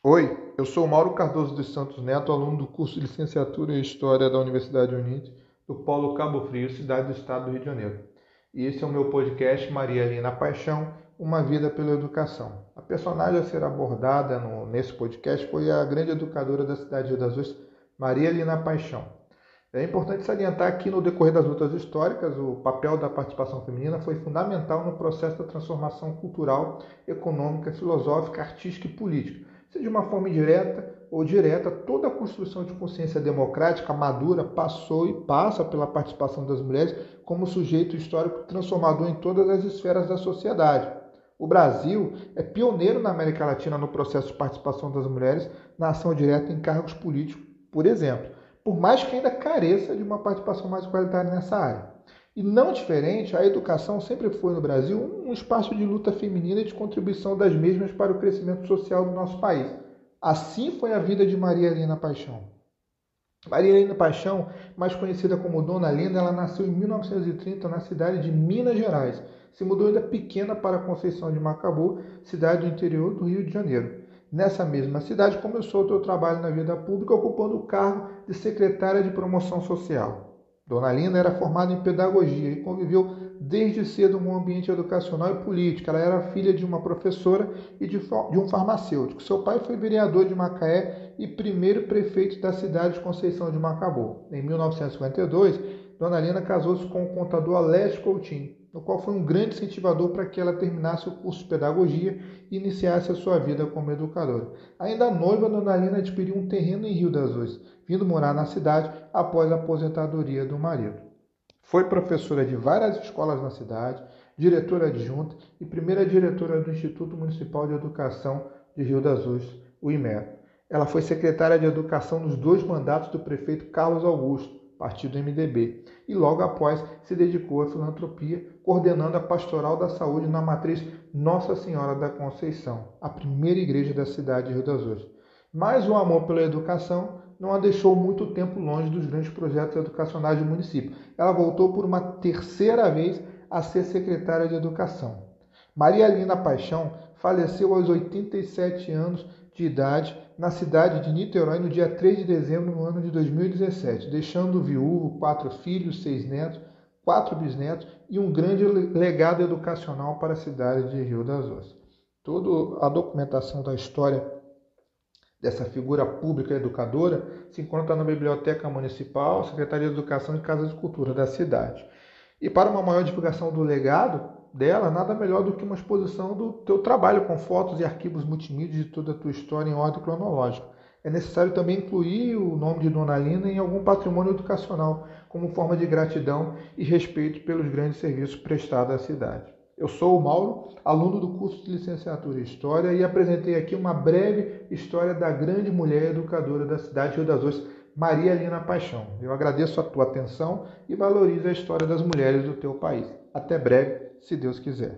Oi, eu sou Mauro Cardoso dos Santos Neto, aluno do curso de Licenciatura em História da Universidade Unite, do Polo Cabo Frio, cidade do estado do Rio de Janeiro. E esse é o meu podcast Maria Lina Paixão, Uma Vida pela Educação. A personagem a ser abordada no, nesse podcast foi a grande educadora da cidade de das Ostras, Maria Lina Paixão. É importante salientar que no decorrer das lutas históricas, o papel da participação feminina foi fundamental no processo da transformação cultural, econômica, filosófica, artística e política se de uma forma indireta ou direta, toda a construção de consciência democrática madura passou e passa pela participação das mulheres como sujeito histórico transformador em todas as esferas da sociedade. O Brasil é pioneiro na América Latina no processo de participação das mulheres na ação direta em cargos políticos, por exemplo, por mais que ainda careça de uma participação mais qualitária nessa área. E não diferente, a educação sempre foi no Brasil um espaço de luta feminina e de contribuição das mesmas para o crescimento social do nosso país. Assim foi a vida de Maria Helena Paixão. Maria Helena Paixão, mais conhecida como Dona Linda, ela nasceu em 1930 na cidade de Minas Gerais. Se mudou ainda pequena para Conceição de Macabu, cidade do interior do Rio de Janeiro. Nessa mesma cidade começou o seu trabalho na vida pública, ocupando o cargo de secretária de promoção social. Dona Linda era formada em pedagogia e conviveu desde cedo no ambiente educacional e político. Ela era filha de uma professora e de, de, um farmacêutico. Seu pai foi vereador de Macaé e primeiro prefeito da cidade de Conceição de Macabu. Em 1952, Dona Linda casou-se com o contador Alessio Coutinho, no qual foi um grande incentivador para que ela terminasse o curso de pedagogia e iniciasse a sua vida como educadora. Ainda noiva, Dona Lina adquiriu um terreno em Rio das Ostras, vindo morar na cidade após a aposentadoria do marido. Foi professora de várias escolas na cidade, diretora adjunta e primeira diretora do Instituto Municipal de Educação de Rio das Ostras, o IMER. Ela foi secretária de Educação nos dois mandatos do prefeito Carlos Augusto, partido MDB, e logo após se dedicou à filantropia, coordenando a Pastoral da Saúde na matriz Nossa Senhora da Conceição, a primeira igreja da cidade de Rio das Ostras. Mas o amor pela educação não a deixou muito tempo longe dos grandes projetos educacionais do município. Ela voltou por uma terceira vez a ser secretária de Educação. Maria Lina Paixão faleceu aos 87 anos de idade na cidade de Niterói no dia 3 de dezembro no ano de 2017, deixando viúvo, quatro filhos, seis netos, quatro bisnetos e um grande legado educacional para a cidade de Rio das Ostras. Toda a documentação da história dessa figura pública educadora se encontra na Biblioteca Municipal, Secretaria de Educação e Casa de Cultura da cidade. E para uma maior divulgação do legado, dela, nada melhor do que uma exposição do teu trabalho com fotos e arquivos multimídia de toda a tua história em ordem cronológica. É necessário também incluir o nome de Dona Lina em algum patrimônio educacional, como forma de gratidão e respeito pelos grandes serviços prestados à cidade. Eu sou o Mauro, aluno do curso de licenciatura em História, e apresentei aqui uma breve história da grande mulher educadora da cidade de Rio das Ostras, Maria Lina Paixão. Eu agradeço a tua atenção e valorizo a história das mulheres do teu país. Até breve, se Deus quiser.